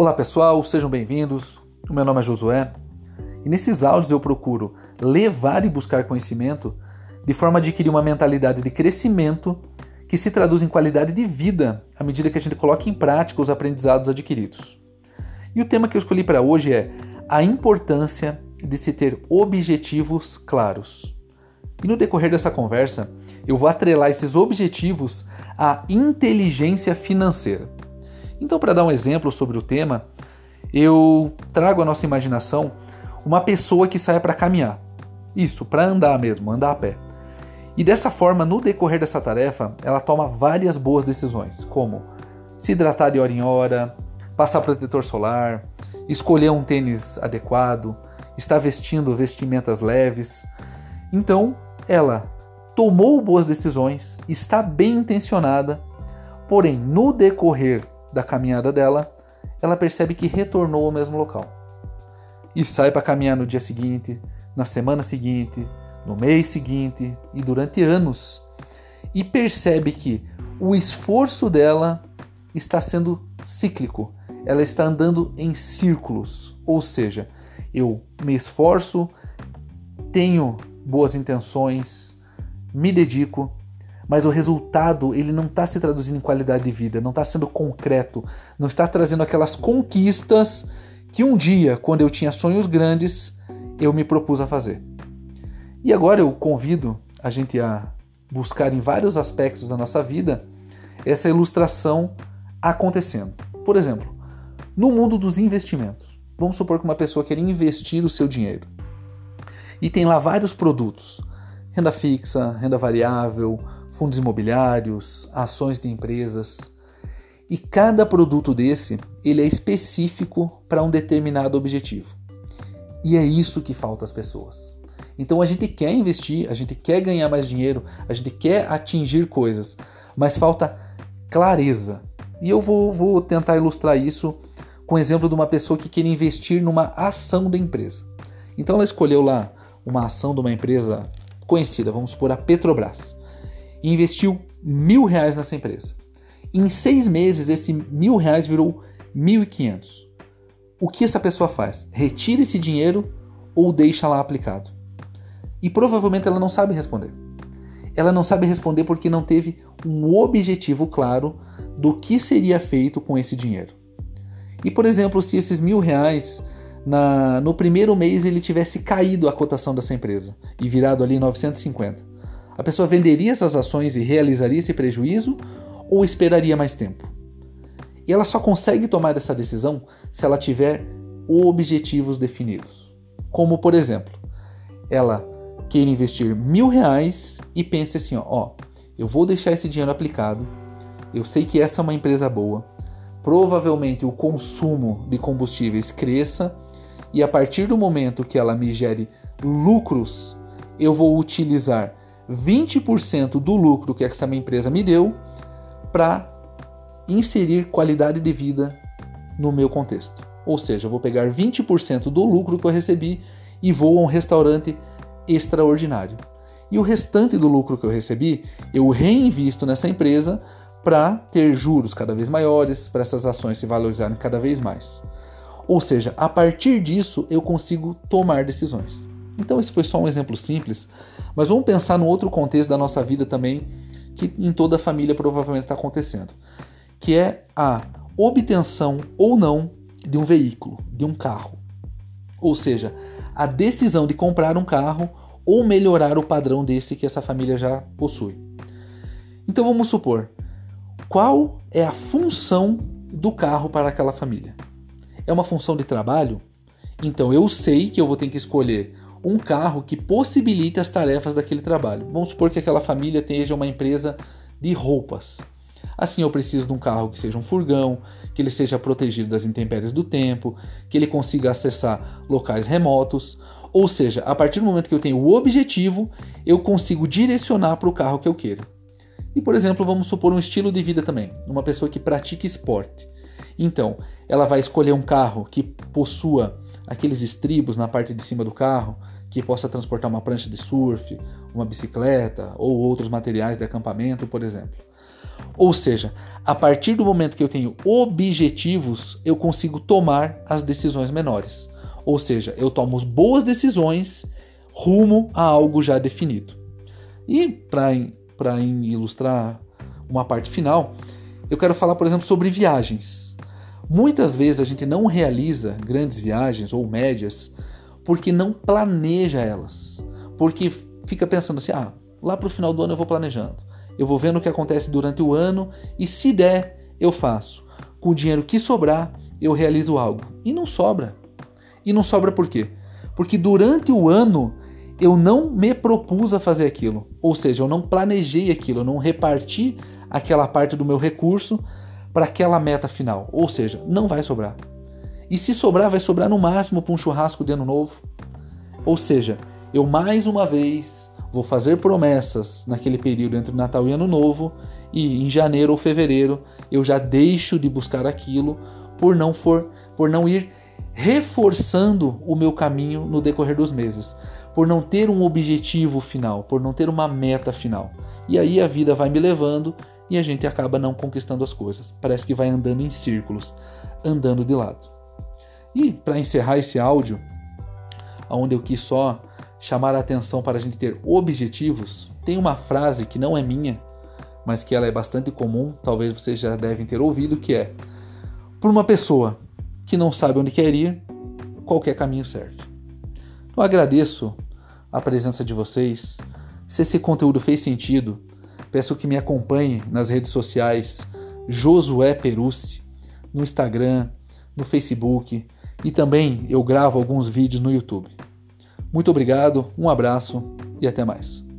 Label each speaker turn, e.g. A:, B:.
A: Olá pessoal, sejam bem-vindos. O meu nome é Josué e nesses áudios eu procuro levar e buscar conhecimento de forma a adquirir uma mentalidade de crescimento que se traduz em qualidade de vida à medida que a gente coloca em prática os aprendizados adquiridos. E o tema que eu escolhi para hoje é a importância de se ter objetivos claros. E no decorrer dessa conversa, eu vou atrelar esses objetivos à inteligência financeira. Então, para dar um exemplo sobre o tema, eu trago à nossa imaginação uma pessoa que saia para caminhar. Isso, para andar mesmo, andar a pé. E dessa forma, no decorrer dessa tarefa, ela toma várias boas decisões, como se hidratar de hora em hora, passar protetor solar, escolher um tênis adequado, estar vestindo vestimentas leves. Então, ela tomou boas decisões, está bem intencionada, porém, no decorrer da caminhada dela, ela percebe que retornou ao mesmo local. E sai para caminhar no dia seguinte, na semana seguinte, no mês seguinte e durante anos. E percebe que o esforço dela está sendo cíclico, ela está andando em círculos. Ou seja, eu me esforço, tenho boas intenções, me dedico, mas o resultado ele não está se traduzindo em qualidade de vida, não está sendo concreto, não está trazendo aquelas conquistas que um dia, quando eu tinha sonhos grandes, eu me propus a fazer. E agora eu convido a gente a buscar em vários aspectos da nossa vida essa ilustração acontecendo. Por exemplo, no mundo dos investimentos. Vamos supor que uma pessoa quer investir o seu dinheiro e tem lá vários produtos: renda fixa, renda variável, fundos imobiliários, ações de empresas. E cada produto desse, ele é específico para um determinado objetivo. E é isso que falta às pessoas. Então a gente quer investir, a gente quer ganhar mais dinheiro, a gente quer atingir coisas, mas falta clareza. E eu vou, vou tentar ilustrar isso com o exemplo de uma pessoa que quer investir numa ação da empresa. Então ela escolheu lá uma ação de uma empresa conhecida, vamos supor a Petrobras e investiu mil reais nessa empresa. Em seis meses, esse mil reais virou mil e quinhentos. O que essa pessoa faz? Retira esse dinheiro ou deixa lá aplicado? E provavelmente ela não sabe responder. Ela não sabe responder porque não teve um objetivo claro do que seria feito com esse dinheiro. E por exemplo, se esses mil reais na, no primeiro mês ele tivesse caído a cotação dessa empresa e virado ali 950, a pessoa venderia essas ações e realizaria esse prejuízo ou esperaria mais tempo? E ela só consegue tomar essa decisão se ela tiver objetivos definidos. Como, por exemplo, ela queira investir mil reais e pense assim: ó, ó, eu vou deixar esse dinheiro aplicado, eu sei que essa é uma empresa boa, provavelmente o consumo de combustíveis cresça e a partir do momento que ela me gere lucros, eu vou utilizar 20% do lucro que essa minha empresa me deu para inserir qualidade de vida no meu contexto. Ou seja, eu vou pegar 20% do lucro que eu recebi e vou a um restaurante extraordinário. E o restante do lucro que eu recebi, eu reinvisto nessa empresa para ter juros cada vez maiores, para essas ações se valorizarem cada vez mais. Ou seja, a partir disso eu consigo tomar decisões. Então, esse foi só um exemplo simples, mas vamos pensar no outro contexto da nossa vida também, que em toda a família provavelmente está acontecendo, que é a obtenção ou não de um veículo, de um carro. Ou seja, a decisão de comprar um carro ou melhorar o padrão desse que essa família já possui. Então vamos supor, qual é a função do carro para aquela família? É uma função de trabalho? Então eu sei que eu vou ter que escolher um carro que possibilite as tarefas daquele trabalho. Vamos supor que aquela família tenha uma empresa de roupas. Assim, eu preciso de um carro que seja um furgão, que ele seja protegido das intempéries do tempo, que ele consiga acessar locais remotos. Ou seja, a partir do momento que eu tenho o objetivo, eu consigo direcionar para o carro que eu quero. E, por exemplo, vamos supor um estilo de vida também, uma pessoa que pratica esporte. Então, ela vai escolher um carro que possua aqueles estribos na parte de cima do carro que possa transportar uma prancha de surf, uma bicicleta ou outros materiais de acampamento, por exemplo. Ou seja, a partir do momento que eu tenho objetivos, eu consigo tomar as decisões menores. Ou seja, eu tomo boas decisões rumo a algo já definido. E para ilustrar uma parte final, eu quero falar, por exemplo, sobre viagens. Muitas vezes a gente não realiza grandes viagens ou médias porque não planeja elas. Porque fica pensando assim: ah, lá para o final do ano eu vou planejando. Eu vou vendo o que acontece durante o ano e se der, eu faço. Com o dinheiro que sobrar, eu realizo algo. E não sobra. E não sobra por quê? Porque durante o ano eu não me propus a fazer aquilo. Ou seja, eu não planejei aquilo, eu não reparti aquela parte do meu recurso para aquela meta final. Ou seja, não vai sobrar. E se sobrar, vai sobrar no máximo para um churrasco de ano novo. Ou seja, eu mais uma vez vou fazer promessas naquele período entre Natal e Ano Novo e em janeiro ou fevereiro eu já deixo de buscar aquilo por não for por não ir reforçando o meu caminho no decorrer dos meses, por não ter um objetivo final, por não ter uma meta final. E aí a vida vai me levando e a gente acaba não conquistando as coisas. Parece que vai andando em círculos, andando de lado. E para encerrar esse áudio, onde eu quis só chamar a atenção para a gente ter objetivos, tem uma frase que não é minha, mas que ela é bastante comum, talvez vocês já devem ter ouvido, que é: por uma pessoa que não sabe onde quer ir, qualquer caminho serve. Eu agradeço a presença de vocês. Se esse conteúdo fez sentido, peço que me acompanhe nas redes sociais Josué Perucci, no Instagram, no Facebook e também eu gravo alguns vídeos no YouTube. Muito obrigado, um abraço e até mais.